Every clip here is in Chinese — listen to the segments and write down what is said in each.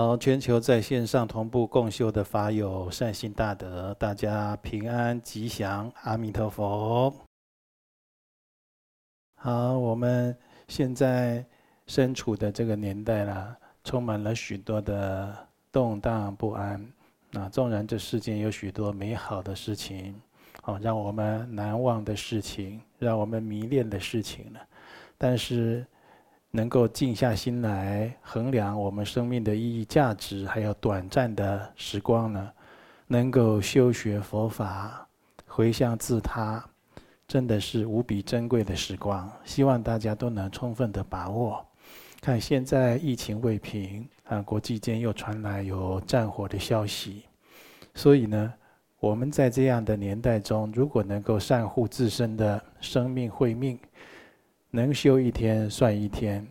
好，全球在线上同步共修的法友善心大德，大家平安吉祥，阿弥陀佛。好，我们现在身处的这个年代啦，充满了许多的动荡不安。啊，纵然这世间有许多美好的事情，哦，让我们难忘的事情，让我们迷恋的事情呢，但是。能够静下心来衡量我们生命的意义、价值，还有短暂的时光呢，能够修学佛法、回向自他，真的是无比珍贵的时光。希望大家都能充分的把握。看现在疫情未平啊，国际间又传来有战火的消息，所以呢，我们在这样的年代中，如果能够善护自身的生命慧命。能修一天算一天，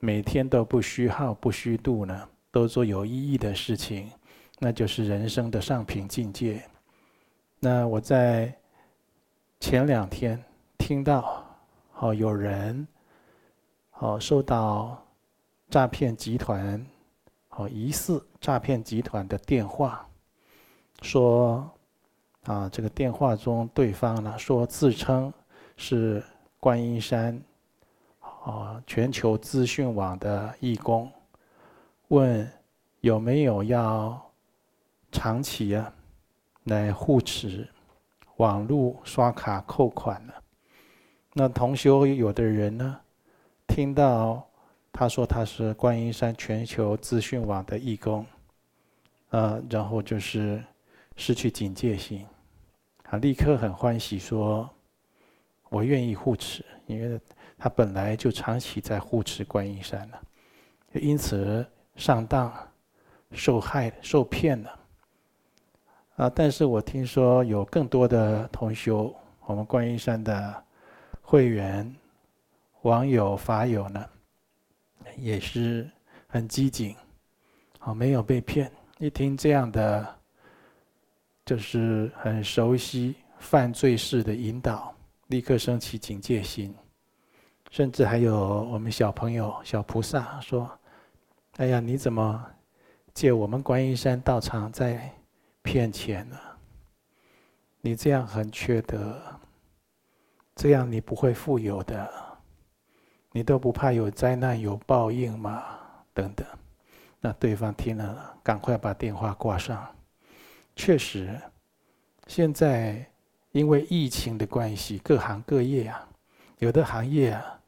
每天都不虚耗、不虚度呢，都做有意义的事情，那就是人生的上品境界。那我在前两天听到，哦，有人哦收到诈骗集团哦疑似诈骗集团的电话，说啊，这个电话中对方呢说自称是观音山。哦，全球资讯网的义工问有没有要长期啊来护持网络刷卡扣款呢？那同修有的人呢，听到他说他是观音山全球资讯网的义工，呃，然后就是失去警戒心，啊，立刻很欢喜说，我愿意护持，因为。他本来就长期在护持观音山了，因此上当、受害、受骗了。啊！但是我听说有更多的同修，我们观音山的会员、网友、法友呢，也是很机警，啊，没有被骗。一听这样的，就是很熟悉犯罪式的引导，立刻升起警戒心。甚至还有我们小朋友、小菩萨说：“哎呀，你怎么借我们观音山道场在骗钱呢？你这样很缺德，这样你不会富有的，你都不怕有灾难、有报应吗？”等等。那对方听了，赶快把电话挂上。确实，现在因为疫情的关系，各行各业啊，有的行业啊。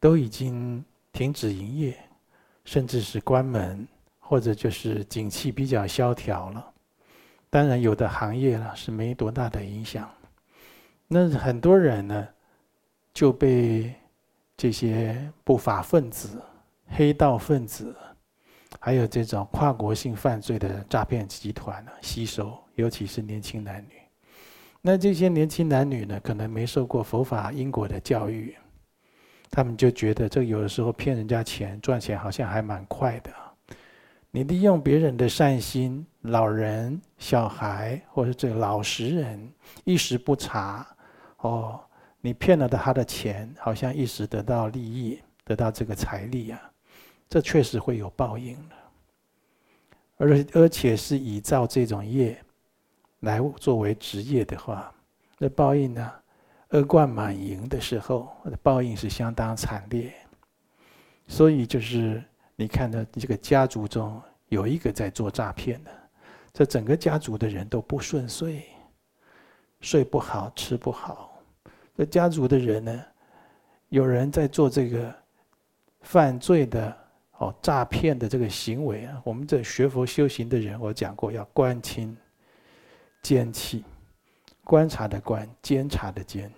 都已经停止营业，甚至是关门，或者就是景气比较萧条了。当然，有的行业呢是没多大的影响。那很多人呢就被这些不法分子、黑道分子，还有这种跨国性犯罪的诈骗集团呢吸收，尤其是年轻男女。那这些年轻男女呢，可能没受过佛法因果的教育。他们就觉得这有的时候骗人家钱赚钱好像还蛮快的。你利用别人的善心，老人、小孩或者这个老实人一时不察，哦，你骗了他的钱，好像一时得到利益，得到这个财力啊，这确实会有报应的。而而且是以照这种业来作为职业的话，那报应呢？恶贯满盈的时候，报应是相当惨烈。所以就是你看到这个家族中有一个在做诈骗的，这整个家族的人都不顺遂，睡不好，吃不好。这家族的人呢，有人在做这个犯罪的哦诈骗的这个行为啊。我们这学佛修行的人，我讲过要观亲监气。观察的观，监察的监，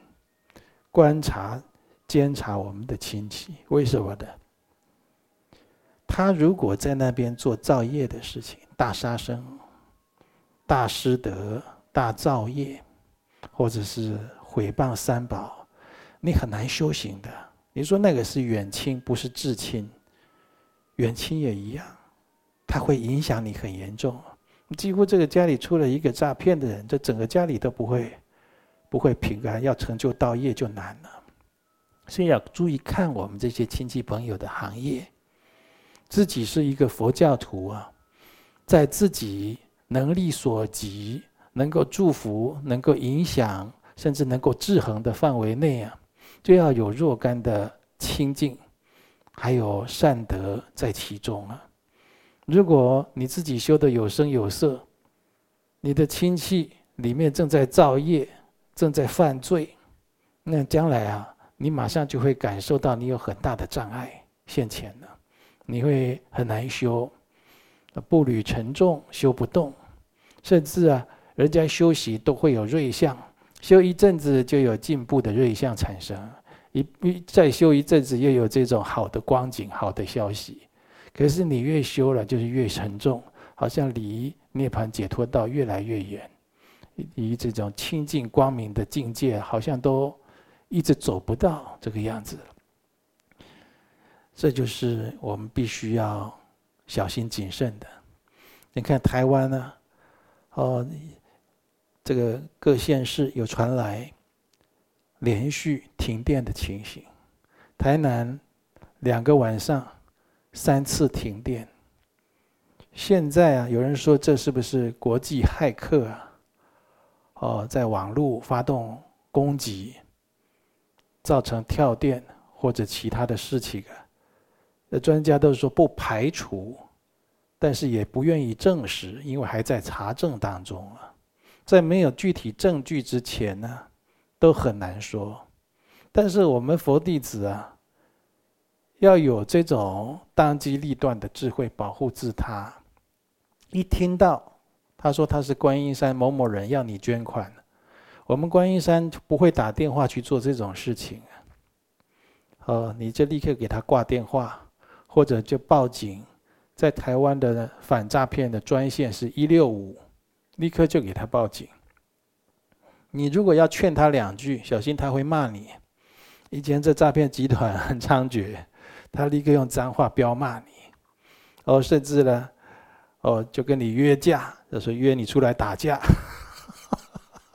观察、监察我们的亲戚，为什么呢？他如果在那边做造业的事情，大杀生、大失德、大造业，或者是毁谤三宝，你很难修行的。你说那个是远亲，不是至亲，远亲也一样，他会影响你很严重。几乎这个家里出了一个诈骗的人，这整个家里都不会不会平安，要成就道业就难了。所以要注意看我们这些亲戚朋友的行业。自己是一个佛教徒啊，在自己能力所及，能够祝福、能够影响，甚至能够制衡的范围内啊，就要有若干的清净，还有善德在其中啊。如果你自己修得有声有色，你的亲戚里面正在造业，正在犯罪，那将来啊，你马上就会感受到你有很大的障碍现前了，你会很难修，步履沉重，修不动，甚至啊，人家修习都会有瑞相，修一阵子就有进步的瑞相产生，一一再修一阵子又有这种好的光景、好的消息，可是你越修了，就是越沉重，好像离。涅槃解脱道越来越远，以这种清净光明的境界，好像都一直走不到这个样子。这就是我们必须要小心谨慎的。你看台湾呢，哦，这个各县市有传来连续停电的情形，台南两个晚上三次停电。现在啊，有人说这是不是国际骇客啊？哦，在网络发动攻击，造成跳电或者其他的事情啊？那专家都说不排除，但是也不愿意证实，因为还在查证当中啊。在没有具体证据之前呢，都很难说。但是我们佛弟子啊，要有这种当机立断的智慧，保护自他。一听到他说他是观音山某某人要你捐款，我们观音山不会打电话去做这种事情。哦，你就立刻给他挂电话，或者就报警。在台湾的反诈骗的专线是一六五，立刻就给他报警。你如果要劝他两句，小心他会骂你。以前这诈骗集团很猖獗，他立刻用脏话飙骂你，哦，甚至呢。哦，就跟你约架，就是约你出来打架，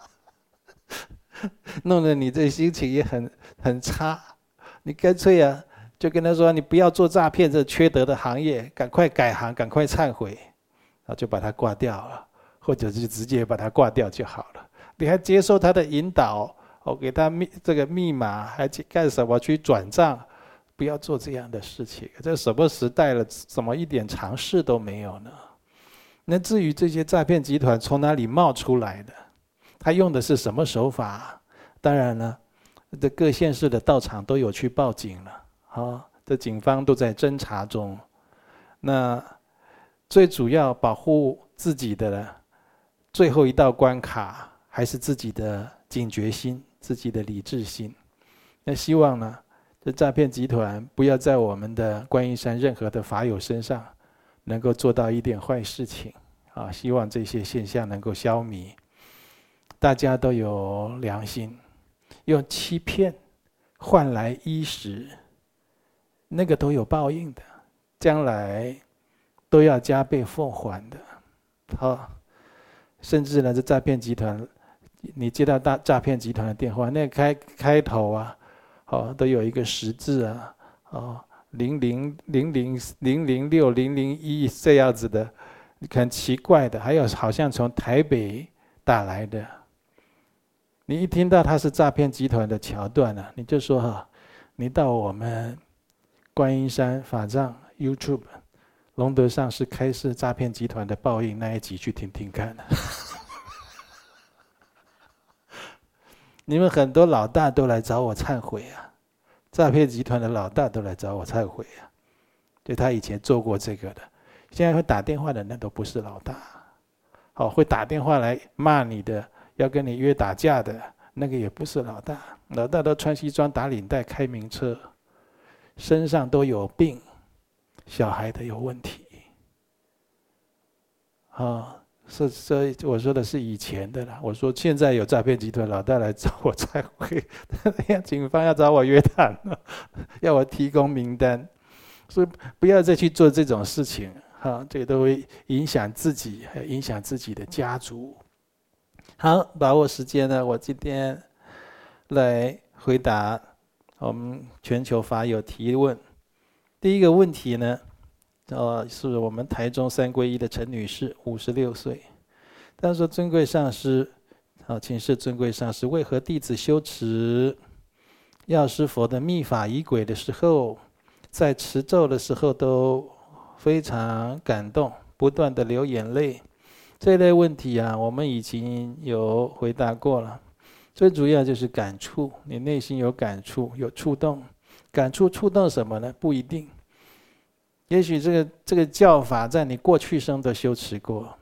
弄得你这心情也很很差。你干脆啊，就跟他说：“你不要做诈骗这缺德的行业，赶快改行，赶快忏悔。”然后就把他挂掉了，或者是直接把他挂掉就好了。你还接受他的引导，我给他密这个密码，还去干什么？去转账？不要做这样的事情。这什么时代了，怎么一点常识都没有呢？那至于这些诈骗集团从哪里冒出来的，他用的是什么手法？当然了，这各县市的道场都有去报警了，啊，这警方都在侦查中。那最主要保护自己的最后一道关卡，还是自己的警觉心、自己的理智心。那希望呢，这诈骗集团不要在我们的观音山任何的法友身上。能够做到一点坏事情，啊，希望这些现象能够消弭。大家都有良心，用欺骗换来衣食，那个都有报应的，将来都要加倍奉还的。好，甚至呢，这诈骗集团，你接到大诈骗集团的电话，那开开头啊，好，都有一个十字啊，哦。零零零零零零六零零一这样子的，很奇怪的，还有好像从台北打来的。你一听到他是诈骗集团的桥段呢，你就说哈，你到我们观音山法藏 YouTube 龙德上师开示诈骗集团的报应那一集去听听看。你们很多老大都来找我忏悔啊。诈骗集团的老大都来找我忏悔啊！就他以前做过这个的，现在会打电话的那都不是老大。好，会打电话来骂你的，要跟你约打架的那个也不是老大。老大都穿西装打领带开名车，身上都有病，小孩都有问题。啊。是，所以我说的是以前的啦。我说现在有诈骗集团老大来找我忏悔，警方要找我约谈，要我提供名单，所以不要再去做这种事情，啊，这个都会影响自己，还影响自己的家族。好，把握时间呢，我今天来回答我们全球法友提问。第一个问题呢，哦，是我们台中三皈依的陈女士，五十六岁。她说：“尊贵上师，好，请示尊贵上师，为何弟子修持药师佛的密法仪轨的时候，在持咒的时候都非常感动，不断的流眼泪？这类问题啊，我们已经有回答过了。最主要就是感触，你内心有感触，有触动。感触触动什么呢？不一定。也许这个这个教法在你过去生都修持过。”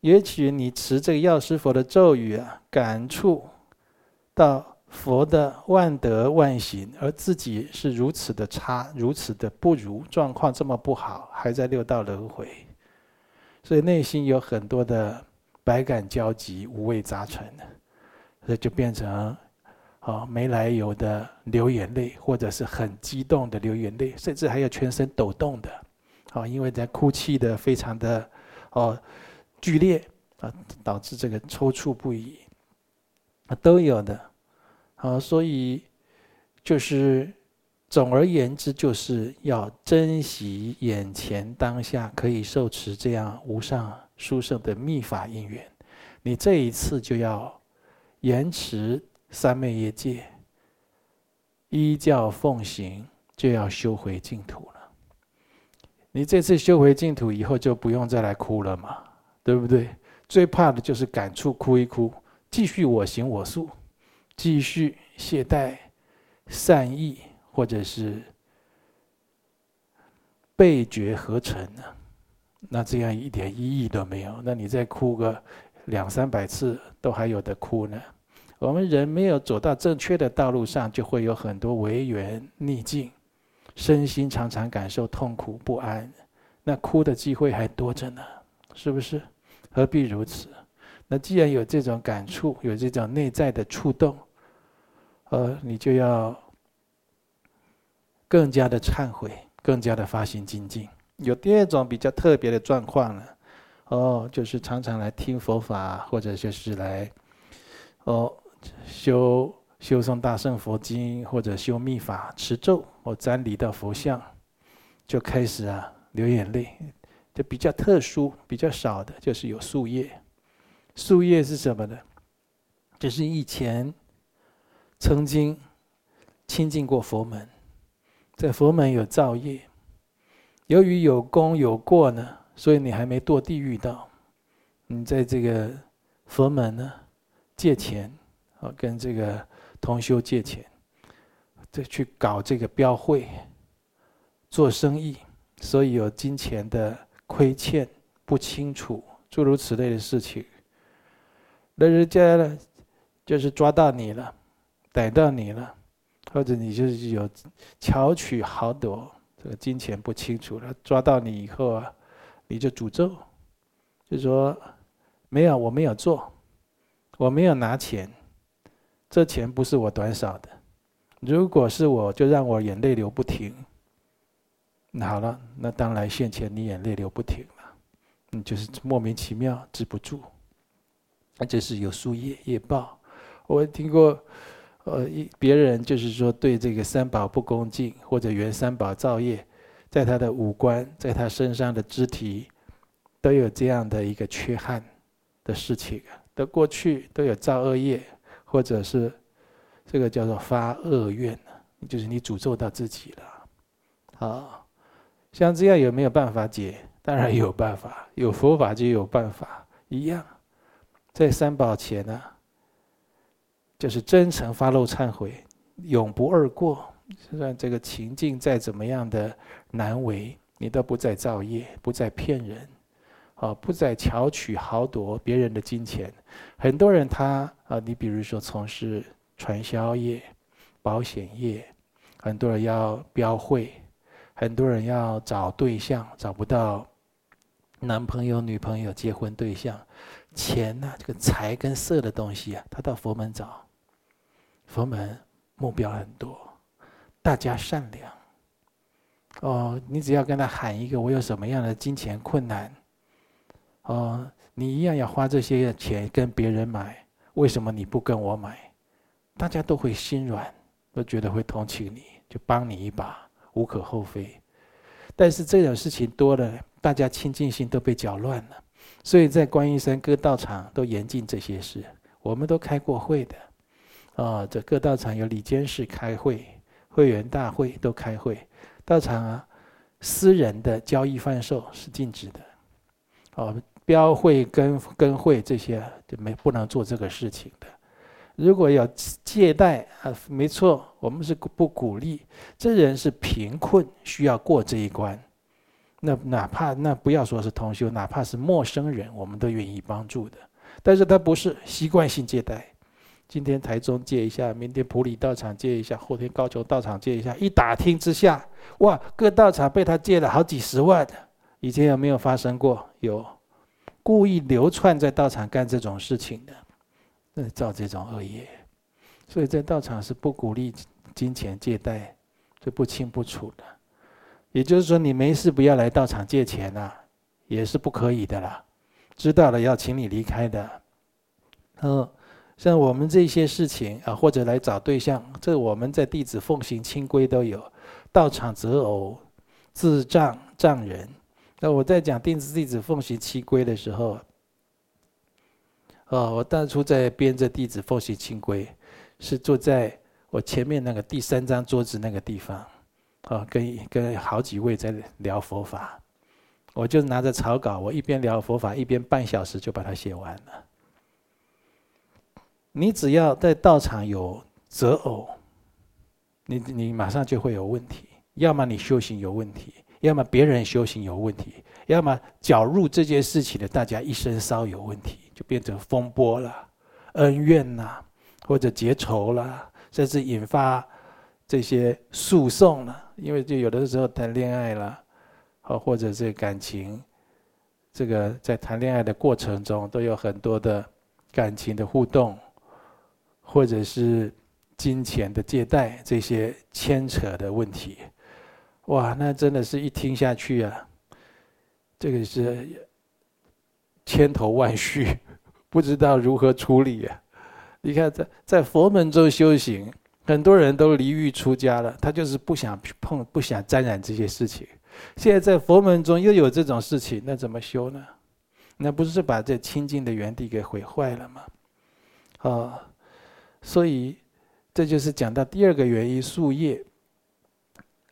也许你持这个药师佛的咒语啊，感触到佛的万德万行，而自己是如此的差，如此的不如，状况这么不好，还在六道轮回，所以内心有很多的百感交集、五味杂陈，那就变成啊没来由的流眼泪，或者是很激动的流眼泪，甚至还有全身抖动的，啊，因为在哭泣的非常的哦。剧烈啊，导致这个抽搐不已啊，都有的啊，所以就是总而言之，就是要珍惜眼前当下可以受持这样无上殊胜的密法因缘。你这一次就要严持三昧耶戒，依教奉行，就要修回净土了。你这次修回净土以后，就不用再来哭了嘛。对不对？最怕的就是感触，哭一哭，继续我行我素，继续懈怠、善意，或者是背觉合成呢？那这样一点意义都没有。那你再哭个两三百次，都还有的哭呢。我们人没有走到正确的道路上，就会有很多违缘逆境，身心常常感受痛苦不安，那哭的机会还多着呢，是不是？何必如此？那既然有这种感触，有这种内在的触动，呃，你就要更加的忏悔，更加的发心精进。有第二种比较特别的状况呢，哦，就是常常来听佛法，或者就是来哦修修诵大圣佛经，或者修密法持咒，或瞻礼到佛像，就开始啊流眼泪。就比较特殊、比较少的，就是有宿业。宿业是什么呢？就是以前曾经亲近过佛门，在佛门有造业，由于有功有过呢，所以你还没堕地狱道。你在这个佛门呢借钱，啊，跟这个同修借钱，再去搞这个标会，做生意，所以有金钱的。亏欠不清楚，诸如此类的事情，那人家呢，就是抓到你了，逮到你了，或者你就是有巧取豪夺，这个金钱不清楚了，抓到你以后啊，你就诅咒，就说没有，我没有做，我没有拿钱，这钱不是我短少的，如果是我，就让我眼泪流不停。那好了，那当来现前，你眼泪流不停了，你就是莫名其妙止不住，那就是有宿业业报。我听过，呃，一别人就是说对这个三宝不恭敬，或者缘三宝造业，在他的五官，在他身上的肢体，都有这样的一个缺憾的事情啊，都过去都有造恶业，或者是这个叫做发恶愿，就是你诅咒到自己了，好。像这样有没有办法解？当然有办法，有佛法就有办法。一样，在三宝前呢，就是真诚发露忏悔，永不二过。就算这个情境再怎么样的难为，你都不再造业，不再骗人，啊，不再巧取豪夺别人的金钱。很多人他啊，你比如说从事传销业、保险业，很多人要标会。很多人要找对象，找不到男朋友、女朋友、结婚对象，钱呐、这个财跟色的东西啊，他到佛门找。佛门目标很多，大家善良。哦，你只要跟他喊一个，我有什么样的金钱困难，哦，你一样要花这些钱跟别人买，为什么你不跟我买？大家都会心软，都觉得会同情你，就帮你一把。无可厚非，但是这种事情多了，大家清净心都被搅乱了。所以在观音山各道场都严禁这些事。我们都开过会的，啊，这各道场有理监事开会，会员大会都开会。道场啊，私人的交易贩售是禁止的，哦，标会跟跟会这些就没不能做这个事情的。如果要借贷啊，没错，我们是不鼓励。这人是贫困，需要过这一关。那哪怕那不要说是同修，哪怕是陌生人，我们都愿意帮助的。但是他不是习惯性借贷。今天台中借一下，明天埔里道场借一下，后天高雄道场借一下。一打听之下，哇，各道场被他借了好几十万。以前有没有发生过？有，故意流窜在道场干这种事情的。那造这种恶业，所以在道场是不鼓励金钱借贷，这不清不楚的。也就是说，你没事不要来道场借钱呐，也是不可以的啦。知道了要请你离开的。嗯，像我们这些事情啊，或者来找对象，这我们在弟子奉行清规都有。道场择偶，自障障人。那我在讲弟子弟子奉行清规的时候。哦，我当初在编这《弟子奉行清规》，是坐在我前面那个第三张桌子那个地方，啊，跟跟好几位在聊佛法，我就拿着草稿，我一边聊佛法，一边半小时就把它写完了。你只要在道场有择偶，你你马上就会有问题，要么你修行有问题，要么别人修行有问题，要么搅入这件事情的大家一声骚有问题。就变成风波了，恩怨呐，或者结仇了，甚至引发这些诉讼了。因为就有的时候谈恋爱了，哦，或者是感情，这个在谈恋爱的过程中都有很多的感情的互动，或者是金钱的借贷这些牵扯的问题，哇，那真的是一听下去啊，这个是。千头万绪，不知道如何处理、啊？你看，在在佛门中修行，很多人都离欲出家了，他就是不想碰、不想沾染这些事情。现在在佛门中又有这种事情，那怎么修呢？那不是把这清净的原地给毁坏了吗？啊，所以这就是讲到第二个原因：宿业。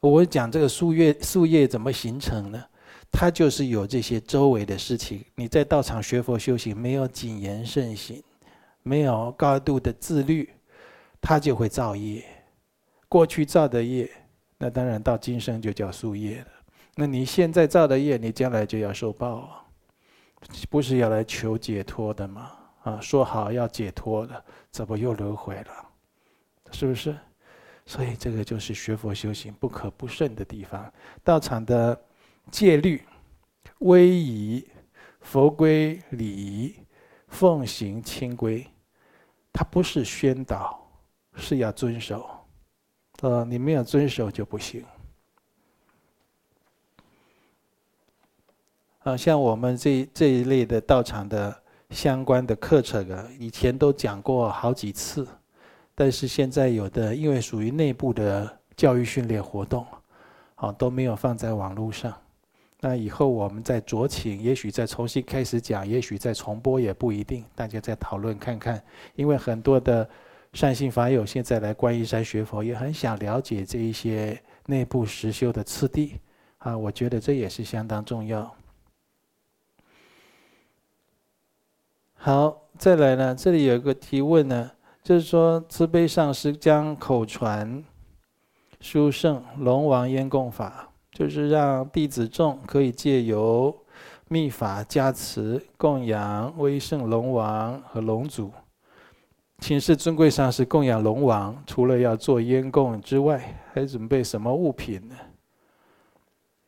我讲这个宿业，宿业怎么形成呢？它就是有这些周围的事情，你在道场学佛修行，没有谨言慎行，没有高度的自律，它就会造业。过去造的业，那当然到今生就叫宿业了。那你现在造的业，你将来就要受报啊，不是要来求解脱的吗？啊，说好要解脱了，怎么又轮回了？是不是？所以这个就是学佛修行不可不慎的地方。道场的。戒律、威仪、佛规、礼仪、奉行清规，它不是宣导，是要遵守。呃，你没有遵守就不行。啊，像我们这这一类的道场的相关的课程啊，以前都讲过好几次，但是现在有的因为属于内部的教育训练活动，啊，都没有放在网络上。那以后我们再酌情，也许再重新开始讲，也许再重播也不一定，大家再讨论看看。因为很多的善信法友现在来观音山学佛，也很想了解这一些内部实修的次第啊，我觉得这也是相当重要。好，再来呢，这里有一个提问呢，就是说慈悲上师将口传殊胜龙王烟供法。就是让弟子众可以借由密法加持供养威胜龙王和龙祖，请示尊贵上师供养龙王，除了要做烟供之外，还准备什么物品呢？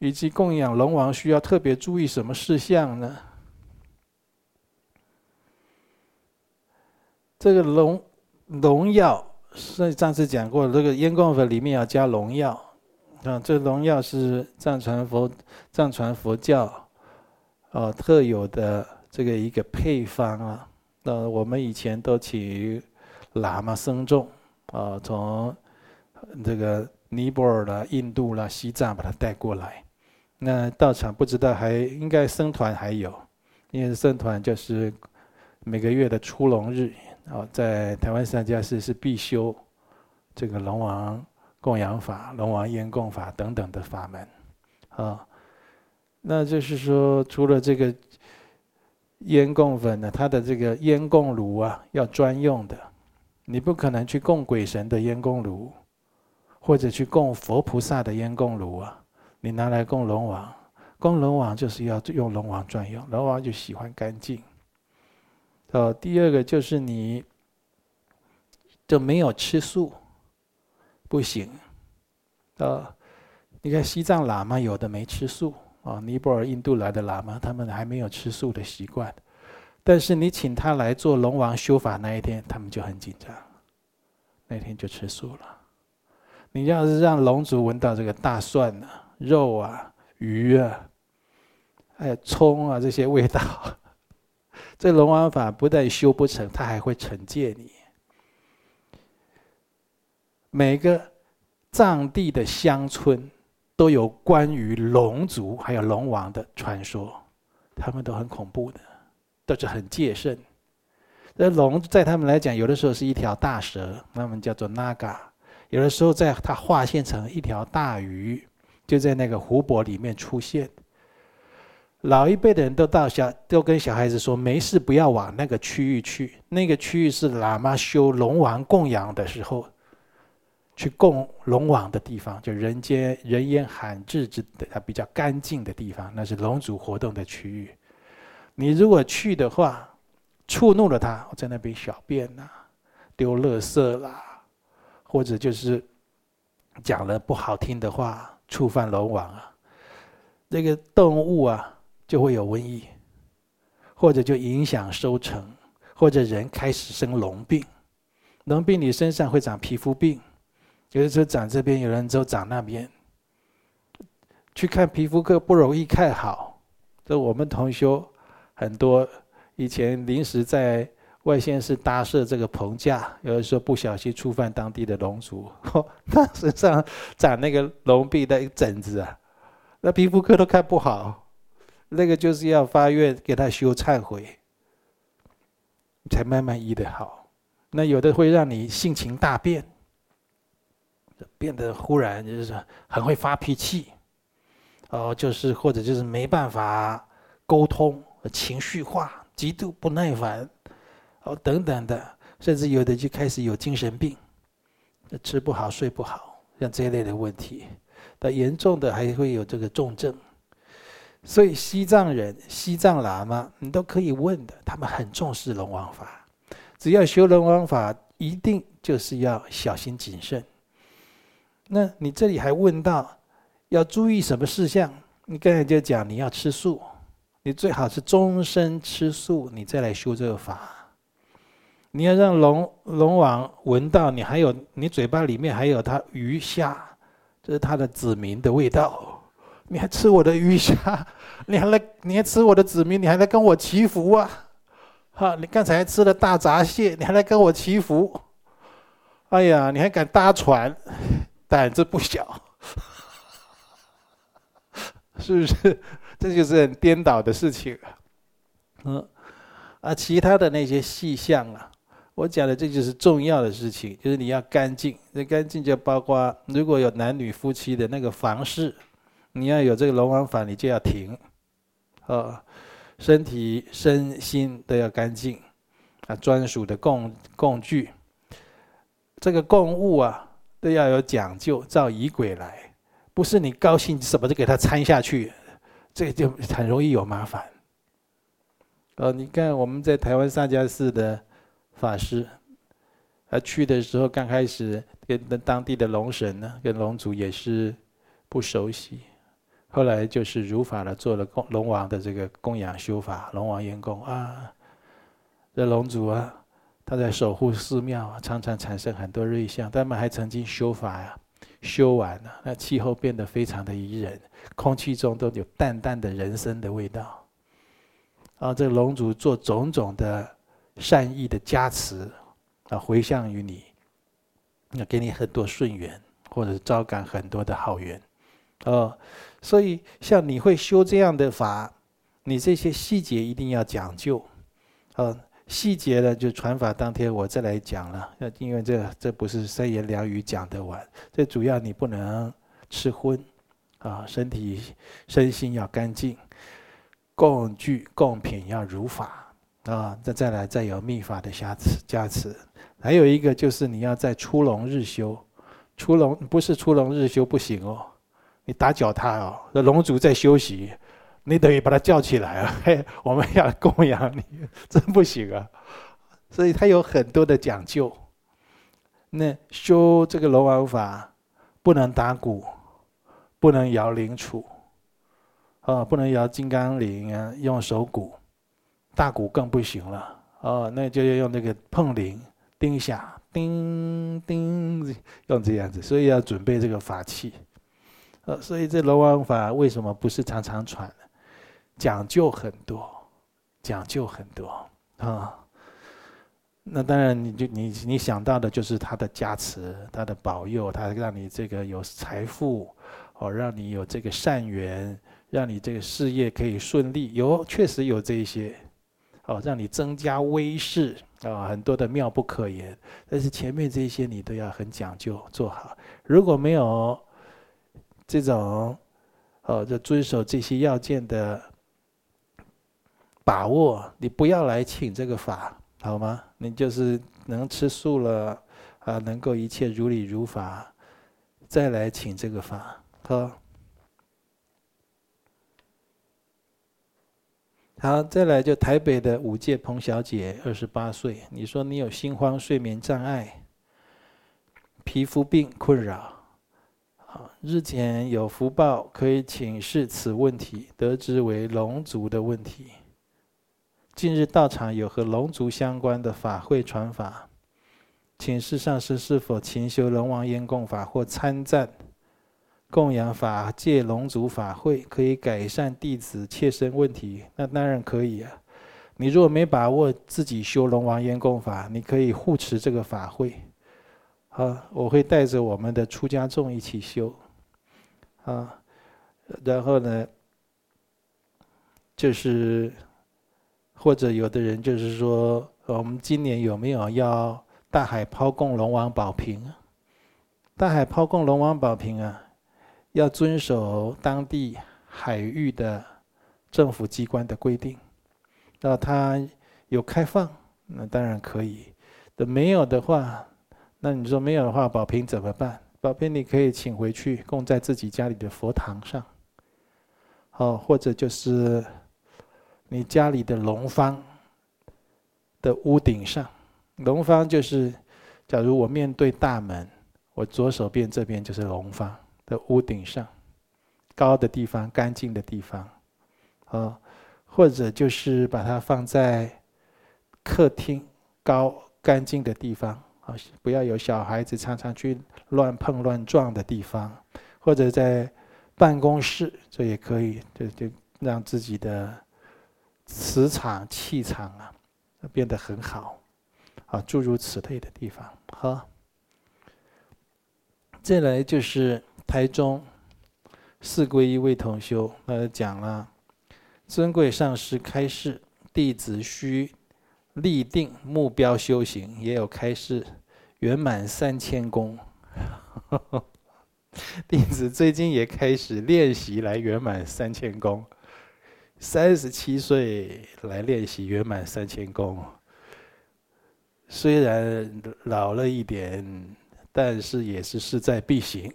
以及供养龙王需要特别注意什么事项呢？这个龙龙药，上上次讲过，这个烟供粉里面要加龙药。啊，这龙药是藏传佛藏传佛教，啊特有的这个一个配方啊。那我们以前都请喇嘛僧众啊，从这个尼泊尔啦、印度啦、西藏把它带过来，那道场不知道还应该僧团还有，因为僧团就是每个月的出笼日，哦，在台湾三家寺是必修这个龙王供养法、龙王烟供法等等的法门，啊，那就是说除了这个烟供粉呢，它的这个烟供炉啊要专用的，你不可能去供鬼神的烟供炉，或者去供佛菩萨的烟供炉啊。你拿来供龙王，供龙王就是要用龙王专用，龙王就喜欢干净。哦，第二个就是你就没有吃素，不行。啊，你看西藏喇嘛有的没吃素啊，尼泊尔、印度来的喇嘛，他们还没有吃素的习惯。但是你请他来做龙王修法那一天，他们就很紧张，那天就吃素了。你要是让龙族闻到这个大蒜啊？肉啊，鱼啊，还有葱啊，这些味道，这龙王法不但修不成，他还会惩戒你。每个藏地的乡村都有关于龙族还有龙王的传说，他们都很恐怖的，都是很戒慎。这龙在他们来讲，有的时候是一条大蛇，他们叫做 Naga；有的时候在它化现成一条大鱼。就在那个湖泊里面出现。老一辈的人都到小都跟小孩子说，没事不要往那个区域去，那个区域是喇嘛修龙王供养的时候，去供龙王的地方，就人间人烟罕至之的比较干净的地方，那是龙族活动的区域。你如果去的话，触怒了他，在那边小便呐、丢垃圾啦，或者就是讲了不好听的话。触犯龙王啊，这个动物啊就会有瘟疫，或者就影响收成，或者人开始生龙病。龙病你身上会长皮肤病，有的时候长这边，有人就长那边。去看皮肤科不容易看好，这我们同修很多以前临时在。外县市搭设这个棚架，有的时候不小心触犯当地的龙族，他身上长那个龙臂的一疹子啊，那皮肤科都看不好，那个就是要发愿给他修忏悔，才慢慢医得好。那有的会让你性情大变，变得忽然就是很会发脾气，哦，就是或者就是没办法沟通，情绪化，极度不耐烦。哦，等等的，甚至有的就开始有精神病，吃不好睡不好，像这一类的问题。但严重的还会有这个重症。所以西藏人、西藏喇嘛，你都可以问的，他们很重视龙王法。只要修龙王法，一定就是要小心谨慎。那你这里还问到要注意什么事项？你刚才就讲你要吃素，你最好是终身吃素，你再来修这个法。你要让龙龙王闻到你还有你嘴巴里面还有他鱼虾，这是他的子民的味道。你还吃我的鱼虾，你还来你还吃我的子民，你还来跟我祈福啊？哈，你刚才吃了大闸蟹，你还来跟我祈福？哎呀，你还敢搭船，胆子不小，是不是？这就是很颠倒的事情啊。嗯，啊，其他的那些细项啊。我讲的这就是重要的事情，就是你要干净。这干净就包括如果有男女夫妻的那个房事，你要有这个龙王法，你就要停。呃，身体身心都要干净。啊，专属的供供具，这个供物啊都要有讲究，照仪轨来，不是你高兴什么就给他掺下去，这就很容易有麻烦。哦，你看我们在台湾三家寺的。法师，他去的时候刚开始跟当地的龙神呢，跟龙族也是不熟悉，后来就是如法的做了供龙王的这个供养修法，龙王烟供啊，这龙族啊，他在守护寺庙，常常产生很多瑞相，他们还曾经修法呀，修完了，那气候变得非常的宜人，空气中都有淡淡的人参的味道，啊，这龙族做种种的。善意的加持啊，回向于你，那给你很多顺缘，或者是招感很多的好缘，哦，所以像你会修这样的法，你这些细节一定要讲究，哦，细节呢就传法当天我再来讲了，因为这这不是三言两语讲得完，这主要你不能吃荤，啊，身体身心要干净，供具供品要如法，啊，再再来再有密法的加持加持，还有一个就是你要在出笼日修，出笼不是出笼日修不行哦。你打搅他哦，那龙族在休息，你等于把他叫起来啊！嘿，我们要供养你，真不行啊！所以他有很多的讲究。那修这个龙王法，不能打鼓，不能摇铃杵，啊，不能摇金刚铃啊，用手鼓，大鼓更不行了。哦，那就要用那个碰铃，叮响，叮叮，用这样子。所以要准备这个法器。呃，所以这龙王法为什么不是常常传？讲究很多，讲究很多啊。那当然，你就你你想到的就是他的加持，他的保佑，他让你这个有财富，哦，让你有这个善缘，让你这个事业可以顺利。有，确实有这一些，哦，让你增加威势啊，很多的妙不可言。但是前面这些你都要很讲究做好，如果没有。这种，哦，就遵守这些要件的把握，你不要来请这个法，好吗？你就是能吃素了，啊，能够一切如理如法，再来请这个法，好。好，再来就台北的五届彭小姐，二十八岁，你说你有心慌、睡眠障碍、皮肤病困扰。日前有福报可以请示此问题，得知为龙族的问题。近日道场有和龙族相关的法会传法，请示上师是否勤修龙王烟供法或参赞供养法界龙族法会，可以改善弟子切身问题？那当然可以啊！你如果没把握自己修龙王烟供法，你可以护持这个法会。啊，我会带着我们的出家众一起修。啊，然后呢，就是或者有的人就是说，我们今年有没有要大海抛供龙王宝瓶？大海抛供龙王宝瓶啊，要遵守当地海域的政府机关的规定。那它有开放，那当然可以；那没有的话，那你说没有的话，宝瓶怎么办？宝瓶你可以请回去供在自己家里的佛堂上，哦，或者就是你家里的龙方的屋顶上。龙方就是，假如我面对大门，我左手边这边就是龙方的屋顶上，高的地方、干净的地方，啊，或者就是把它放在客厅高干净的地方。啊，不要有小孩子常常去乱碰乱撞的地方，或者在办公室，这也可以，就就让自己的磁场气场啊变得很好，啊，诸如此类的地方。好，再来就是台中四皈依位同修，那讲了，尊贵上师开示，弟子须。立定目标修行，也有开示圆满三千功。弟子最近也开始练习来圆满三千功。三十七岁来练习圆满三千功，虽然老了一点，但是也是势在必行。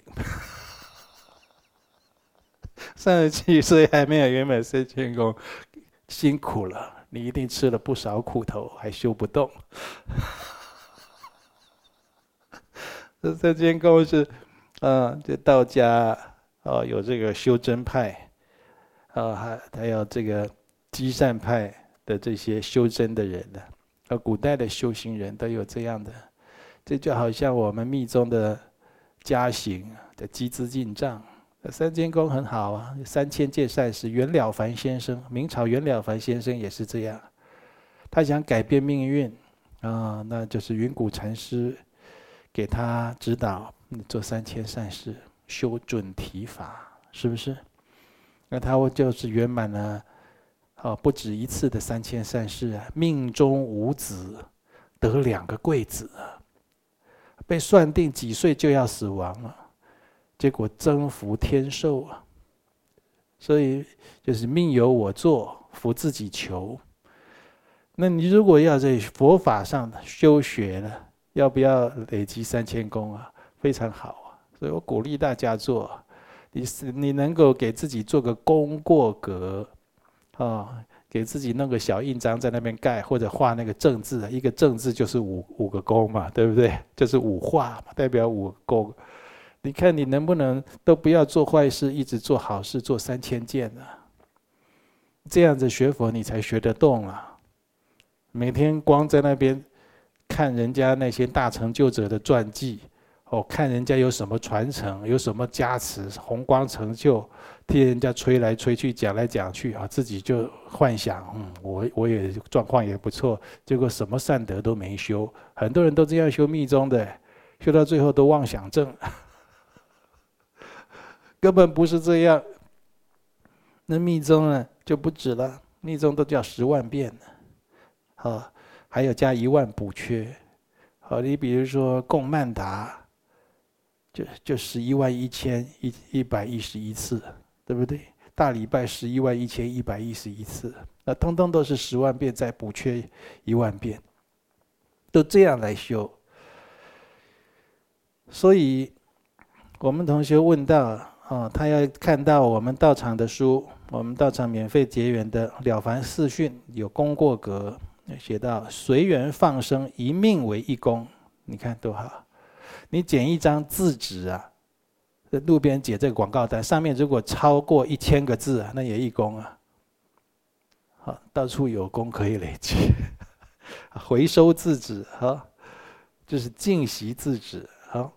三十七岁还没有圆满三千功，辛苦了。你一定吃了不少苦头，还修不动。这这间公是，啊，这道家哦有这个修真派，啊还还有这个积善派的这些修真的人呢，啊古代的修行人都有这样的，这就好像我们密宗的家行的积资净障。三千功很好啊，三千件善事。袁了凡先生，明朝袁了凡先生也是这样，他想改变命运啊，那就是云谷禅师给他指导，做三千善事，修准提法，是不是？那他就是圆满了，哦，不止一次的三千善事啊，命中无子，得两个贵子，被算定几岁就要死亡了，结果增福天寿啊，所以就是命由我做，福自己求。那你如果要在佛法上修学呢，要不要累积三千功啊？非常好啊，所以我鼓励大家做。你是你能够给自己做个功过格，啊，给自己弄个小印章在那边盖，或者画那个正字，一个正字就是五五个功嘛，对不对？就是五化嘛，代表五功。你看你能不能都不要做坏事，一直做好事，做三千件呢？这样子学佛你才学得动啊！每天光在那边看人家那些大成就者的传记。哦，看人家有什么传承，有什么加持，红光成就，替人家吹来吹去，讲来讲去啊，自己就幻想，嗯，我我也状况也不错，结果什么善德都没修。很多人都这样修密宗的，修到最后都妄想症，根本不是这样。那密宗呢就不止了，密宗都叫十万变，好，还有加一万补缺，好，你比如说供曼达。就就十一万一千一一百一十一次，对不对？大礼拜十一万一千一百一十一次，那通通都是十万遍再补缺一万遍，都这样来修。所以，我们同学问到哦，他要看到我们道场的书，我们道场免费结缘的《了凡四训》有功过格，写到随缘放生，一命为一功，你看多好。你捡一张字纸啊，在路边捡这个广告单，上面如果超过一千个字啊，那也一功啊。好，到处有功可以累积。回收字纸，好，就是净习字纸，好。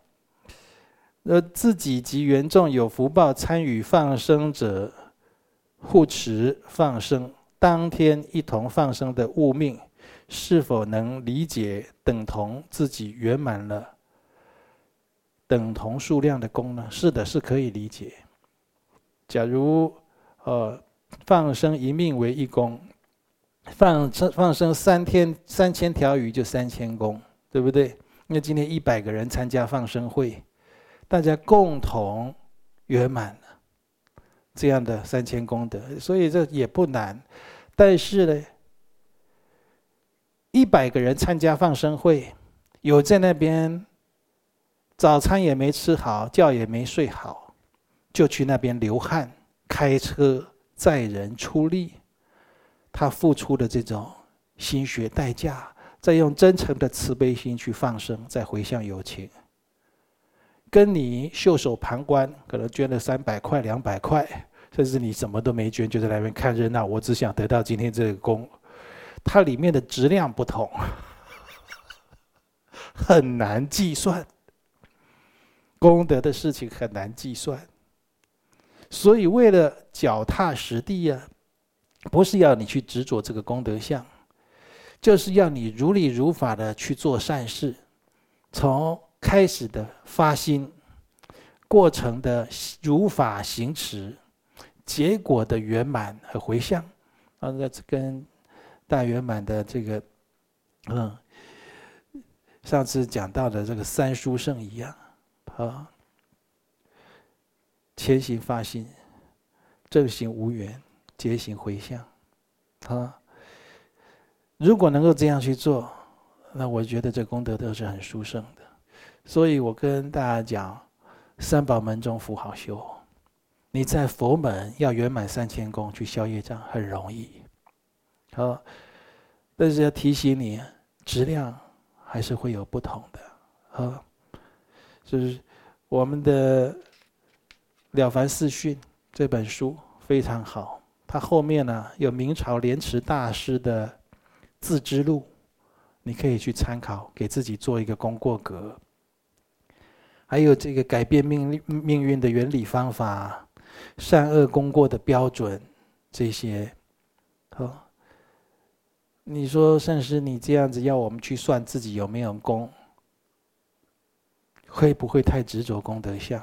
呃自己及缘众有福报参与放生者，护持放生，当天一同放生的物命，是否能理解等同自己圆满了？等同数量的功呢？是的，是可以理解。假如呃放生一命为一功，放生放生三天三千条鱼就三千功，对不对？那今天一百个人参加放生会，大家共同圆满了这样的三千功德，所以这也不难。但是呢，一百个人参加放生会，有在那边。早餐也没吃好，觉也没睡好，就去那边流汗、开车、载人、出力，他付出的这种心血代价，再用真诚的慈悲心去放生，再回向有情，跟你袖手旁观，可能捐了三百块、两百块，甚至你什么都没捐，就在那边看热闹。我只想得到今天这个功，它里面的质量不同，很难计算。功德的事情很难计算，所以为了脚踏实地呀，不是要你去执着这个功德相，就是要你如理如法的去做善事，从开始的发心，过程的如法行持，结果的圆满和回向，啊，那跟大圆满的这个，嗯，上次讲到的这个三殊胜一样。啊，前行发心，正行无缘，结行回向。啊，如果能够这样去做，那我觉得这功德都是很殊胜的。所以我跟大家讲，三宝门中福好修。你在佛门要圆满三千功去消业障很容易。好，但是要提醒你，质量还是会有不同的。啊。就是我们的《了凡四训》这本书非常好，它后面呢有明朝莲池大师的《自知录》，你可以去参考，给自己做一个功过格。还有这个改变命命运的原理方法，善恶功过的标准，这些，好。你说圣师，你这样子要我们去算自己有没有功？会不会太执着功德相？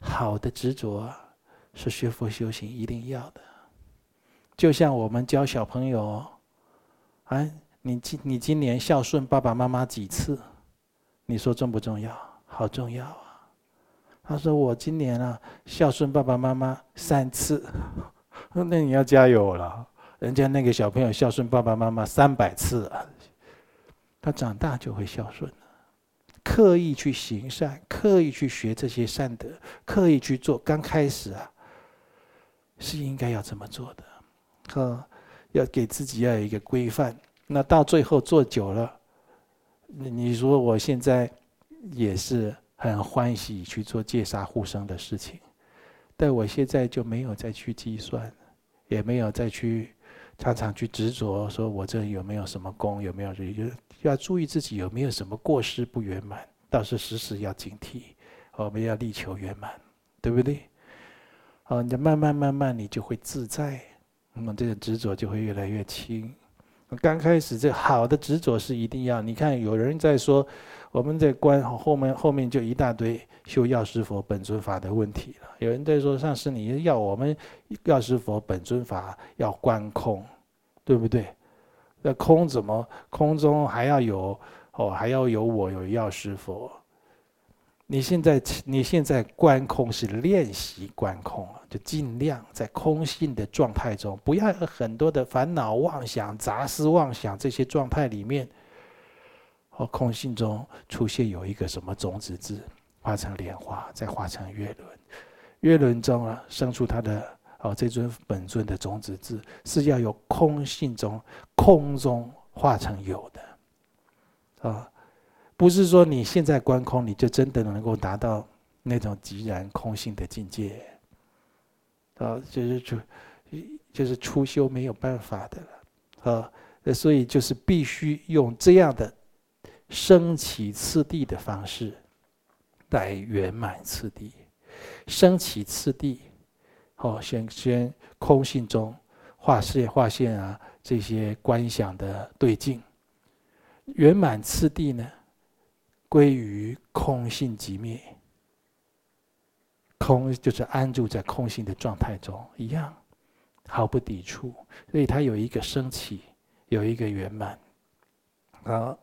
好的执着是学佛修行一定要的。就像我们教小朋友，哎，你今你今年孝顺爸爸妈妈几次？你说重不重要？好重要啊！他说我今年啊孝顺爸爸妈妈三次，那你要加油了。人家那个小朋友孝顺爸爸妈妈三百次啊，他长大就会孝顺了。刻意去行善，刻意去学这些善德，刻意去做。刚开始啊，是应该要这么做的。呵，要给自己要有一个规范。那到最后做久了，你说我现在也是很欢喜去做戒杀护生的事情，但我现在就没有再去计算，也没有再去常常去执着，说我这有没有什么功，有没有就要注意自己有没有什么过失不圆满，倒是时时要警惕，我们要力求圆满，对不对？好，你慢慢慢慢，你就会自在。那么这个执着就会越来越轻。刚开始这好的执着是一定要。你看有人在说，我们在观后面后面就一大堆修药师佛本尊法的问题了。有人在说上师，你要我们药师佛本尊法要观空，对不对？那空怎么空中还要有哦，还要有我有药师佛？你现在你现在观空是练习观空，就尽量在空性的状态中，不要有很多的烦恼妄想、杂思妄想这些状态里面。哦，空性中出现有一个什么种子字，化成莲花，再化成月轮，月轮中啊生出它的哦这尊本尊的种子字，是要有空性中空中化成有的，啊。不是说你现在观空，你就真的能够达到那种寂然空性的境界，啊，就是就，就是初修没有办法的了，啊，所以就是必须用这样的升起次第的方式来圆满次第，升起次第，好，先先空性中画线画线啊，这些观想的对境，圆满次第呢？归于空性即灭，空就是安住在空性的状态中，一样毫不抵触，所以它有一个升起，有一个圆满。好，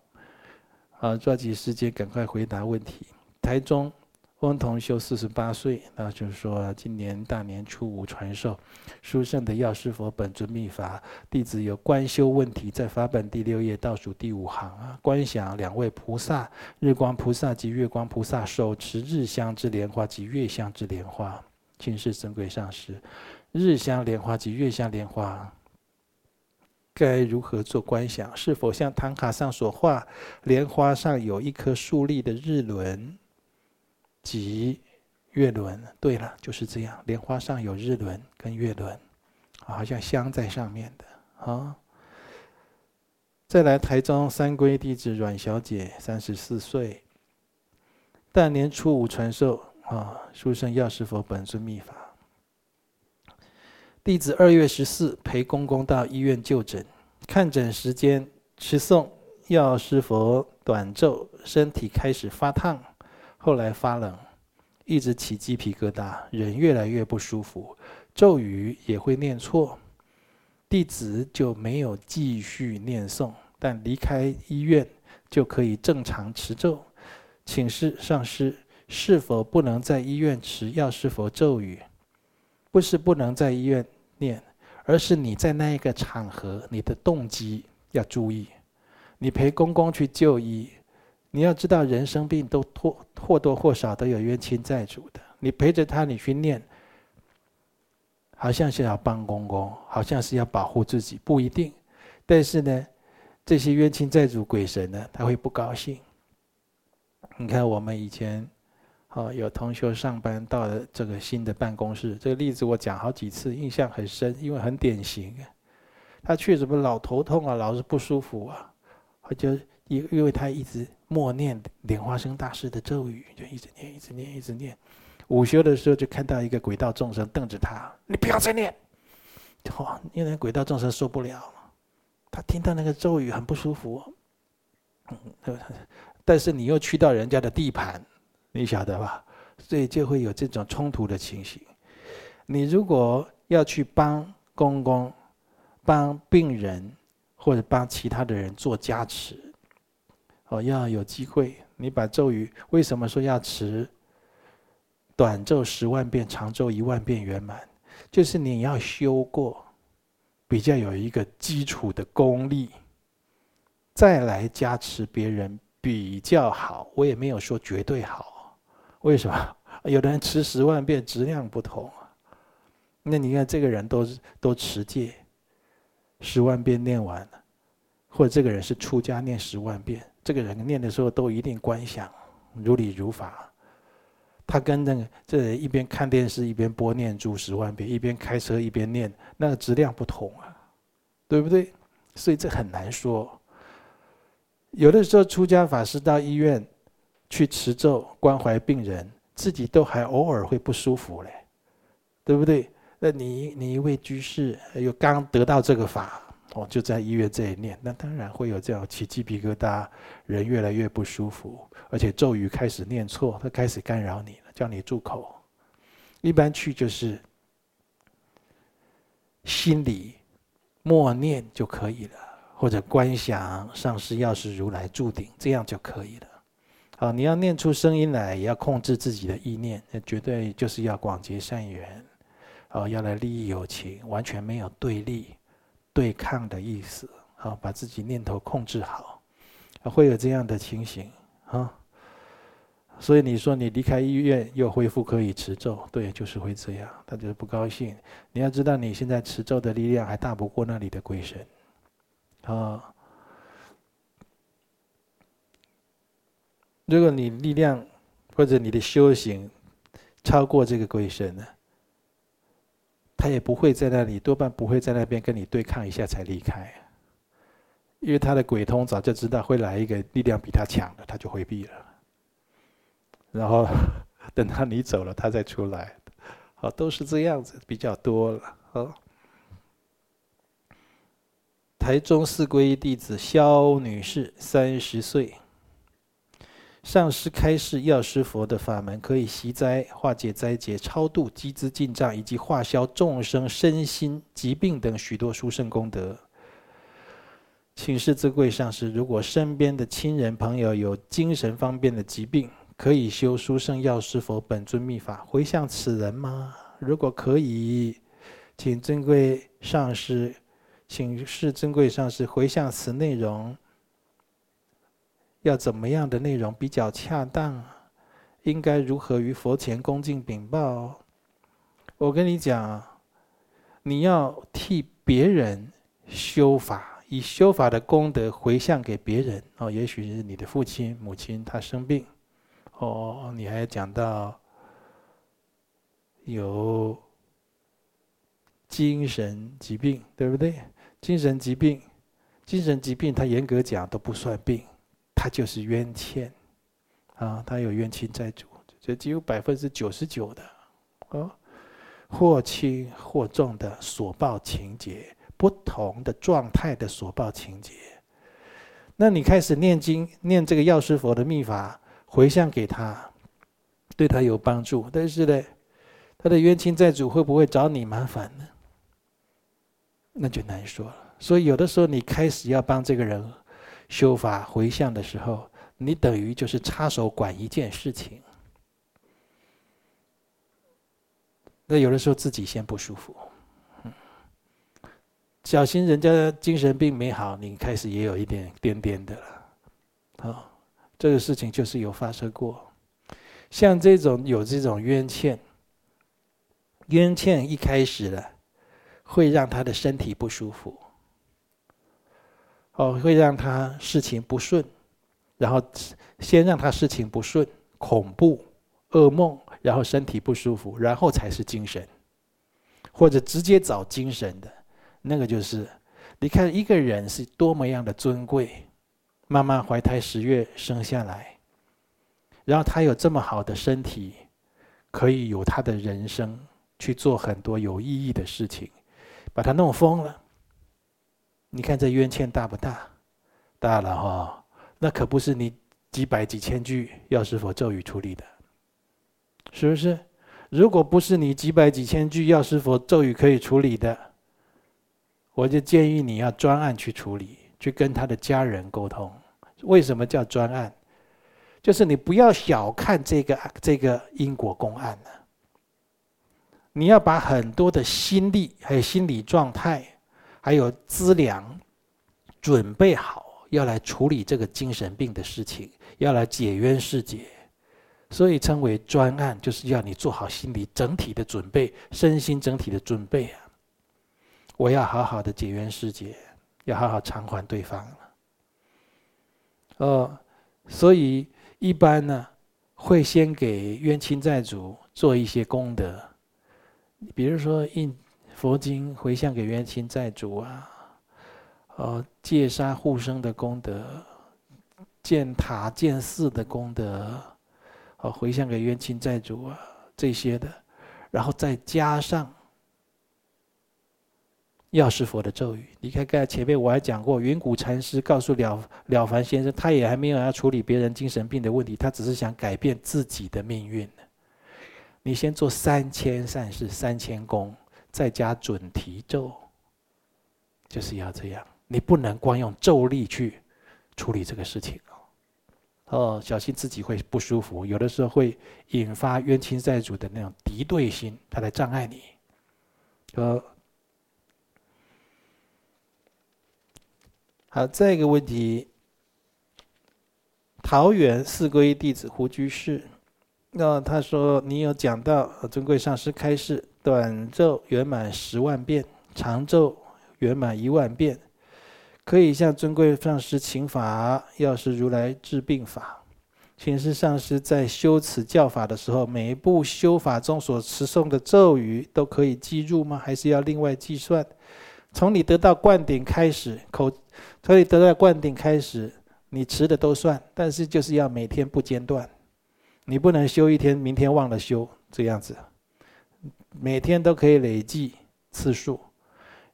啊，抓紧时间，赶快回答问题。台中。翁同修四十八岁，那就是说今年大年初五传授书圣的药师佛本尊密法，弟子有观修问题，在法本第六页倒数第五行啊，观想两位菩萨，日光菩萨及月光菩萨手持日香之莲花及月香之莲花，请示尊贵上师，日香莲花及月香莲花该如何做观想？是否像唐卡上所画，莲花上有一颗竖立的日轮？及月轮，对了，就是这样。莲花上有日轮跟月轮，好像镶在上面的啊。再来，台中三归弟子阮小姐，三十四岁，大年初五传授啊，书生药师佛本尊密法。弟子二月十四陪公公到医院就诊，看诊时间持诵药师佛短咒，身体开始发烫。后来发冷，一直起鸡皮疙瘩，人越来越不舒服，咒语也会念错。弟子就没有继续念诵，但离开医院就可以正常持咒。请示上师，是否不能在医院持药师佛咒语？不是不能在医院念，而是你在那一个场合，你的动机要注意。你陪公公去就医。你要知道，人生病都或或多或少都有冤亲债主的。你陪着他，你去念，好像是要帮公公，好像是要保护自己，不一定。但是呢，这些冤亲债主、鬼神呢，他会不高兴。你看，我们以前，哦，有同学上班到了这个新的办公室，这个例子我讲好几次，印象很深，因为很典型。他确实不老头痛啊，老是不舒服啊，他就因因为他一直。默念莲花生大师的咒语，就一直念，一直念，一直念。午休的时候，就看到一个鬼道众生瞪着他：“你不要再念！”哇，因为鬼道众生受不了，他听到那个咒语很不舒服。嗯，但是你又去到人家的地盘，你晓得吧？所以就会有这种冲突的情形。你如果要去帮公公、帮病人或者帮其他的人做加持，哦，要有机会，你把咒语为什么说要持短咒十万遍、长咒一万遍圆满？就是你要修过，比较有一个基础的功力，再来加持别人比较好。我也没有说绝对好，为什么？有的人持十万遍质量不同啊。那你看这个人都都持戒，十万遍念完了，或者这个人是出家念十万遍，这个人念的时候都一定观想如理如法。他跟那个这人一边看电视一边播念珠十万遍，一边开车一边念，那个质量不同啊，对不对？所以这很难说。有的时候出家法师到医院去持咒关怀病人，自己都还偶尔会不舒服嘞，对不对？那你你一位居士又刚得到这个法。哦，就在医院这里念，那当然会有这样起鸡皮疙瘩，人越来越不舒服，而且咒语开始念错，它开始干扰你了，叫你住口。一般去就是心里默念就可以了，或者观想上师药师如来住顶，这样就可以了。好，你要念出声音来，也要控制自己的意念，那绝对就是要广结善缘，哦，要来利益友情，完全没有对立。对抗的意思，好，把自己念头控制好，会有这样的情形啊。所以你说你离开医院又恢复可以持咒，对，就是会这样，他就是不高兴。你要知道你现在持咒的力量还大不过那里的鬼神，啊。如果你力量或者你的修行超过这个鬼神呢？他也不会在那里，多半不会在那边跟你对抗一下才离开，因为他的鬼通早就知道会来一个力量比他强的，他就回避了。然后等到你走了，他再出来，好，都是这样子，比较多了。哦，台中四皈依弟子萧女士，三十岁。上师开示药师佛的法门，可以息灾、化解灾劫、超度、积资净障，以及化消众生身心疾病等许多殊胜功德。请示尊贵上师，如果身边的亲人朋友有精神方面的疾病，可以修殊胜药师佛本尊密法回向此人吗？如果可以，请尊贵上师，请示尊贵上师回向此内容。要怎么样的内容比较恰当？应该如何于佛前恭敬禀报？我跟你讲，你要替别人修法，以修法的功德回向给别人。哦，也许是你的父亲、母亲他生病，哦，你还讲到有精神疾病，对不对？精神疾病，精神疾病，他严格讲都不算病。他就是冤欠，啊，他有冤亲债主，这几乎百分之九十九的，啊，或轻或重的所报情节，不同的状态的所报情节。那你开始念经，念这个药师佛的密法，回向给他，对他有帮助。但是呢，他的冤亲债主会不会找你麻烦呢？那就难说了。所以有的时候，你开始要帮这个人。修法回向的时候，你等于就是插手管一件事情。那有的时候自己先不舒服，小心人家精神病没好，你开始也有一点颠颠的了。好，这个事情就是有发生过。像这种有这种冤欠，冤欠一开始了，会让他的身体不舒服。哦，会让他事情不顺，然后先让他事情不顺，恐怖、噩梦，然后身体不舒服，然后才是精神，或者直接找精神的，那个就是，你看一个人是多么样的尊贵，妈妈怀胎十月生下来，然后他有这么好的身体，可以有他的人生去做很多有意义的事情，把他弄疯了。你看这冤欠大不大？大了哈，那可不是你几百几千句药师佛咒语处理的，是不是？如果不是你几百几千句药师佛咒语可以处理的，我就建议你要专案去处理，去跟他的家人沟通。为什么叫专案？就是你不要小看这个这个因果公案呢。你要把很多的心力、还有心理状态、还有资粮准备好，要来处理这个精神病的事情，要来解冤释结。所以称为专案，就是要你做好心理整体的准备，身心整体的准备啊！我要好好的解冤释结，要好好偿还对方。哦，所以一般呢，会先给冤亲债主做一些功德，比如说印佛经回向给冤亲债主啊，哦，戒杀护生的功德，建塔建寺的功德。回向给冤亲债主啊，这些的，然后再加上药师佛的咒语。你看，刚才前面我还讲过，云谷禅师告诉了了凡先生，他也还没有要处理别人精神病的问题，他只是想改变自己的命运。你先做三千善事，三千功，再加准提咒，就是要这样。你不能光用咒力去处理这个事情。哦，哦小心自己会不舒服，有的时候会引发冤亲债主的那种敌对心，他来障碍你。呃，好，再一个问题，桃园四皈弟子胡居士，那他说你有讲到尊贵上师开示，短咒圆满十万遍，长咒圆满一万遍。可以向尊贵上师请法，药师如来治病法。请示上师在修此教法的时候，每一部修法中所持诵的咒语都可以记入吗？还是要另外计算？从你得到灌顶开始，口从你得到灌顶开始，你持的都算，但是就是要每天不间断。你不能修一天，明天忘了修这样子。每天都可以累计次数。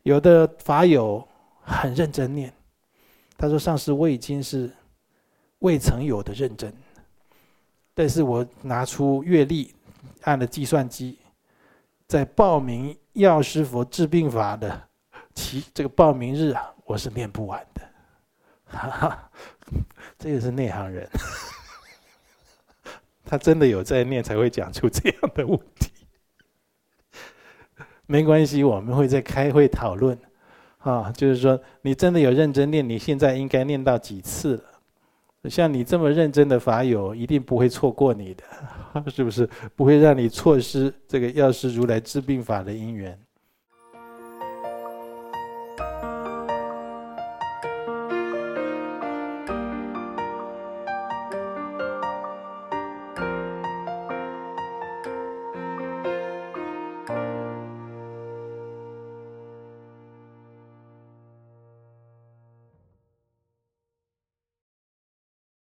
有的法友。很认真念，他说：“上师，我已经是未曾有的认真，但是我拿出月历，按了计算机，在报名药师佛治病法的其这个报名日啊，我是念不完的。哈哈，这个是内行人，他真的有在念，才会讲出这样的问题。没关系，我们会在开会讨论。”啊，就是说，你真的有认真念，你现在应该念到几次了？像你这么认真的法友，一定不会错过你的，是不是？不会让你错失这个药师如来治病法的因缘。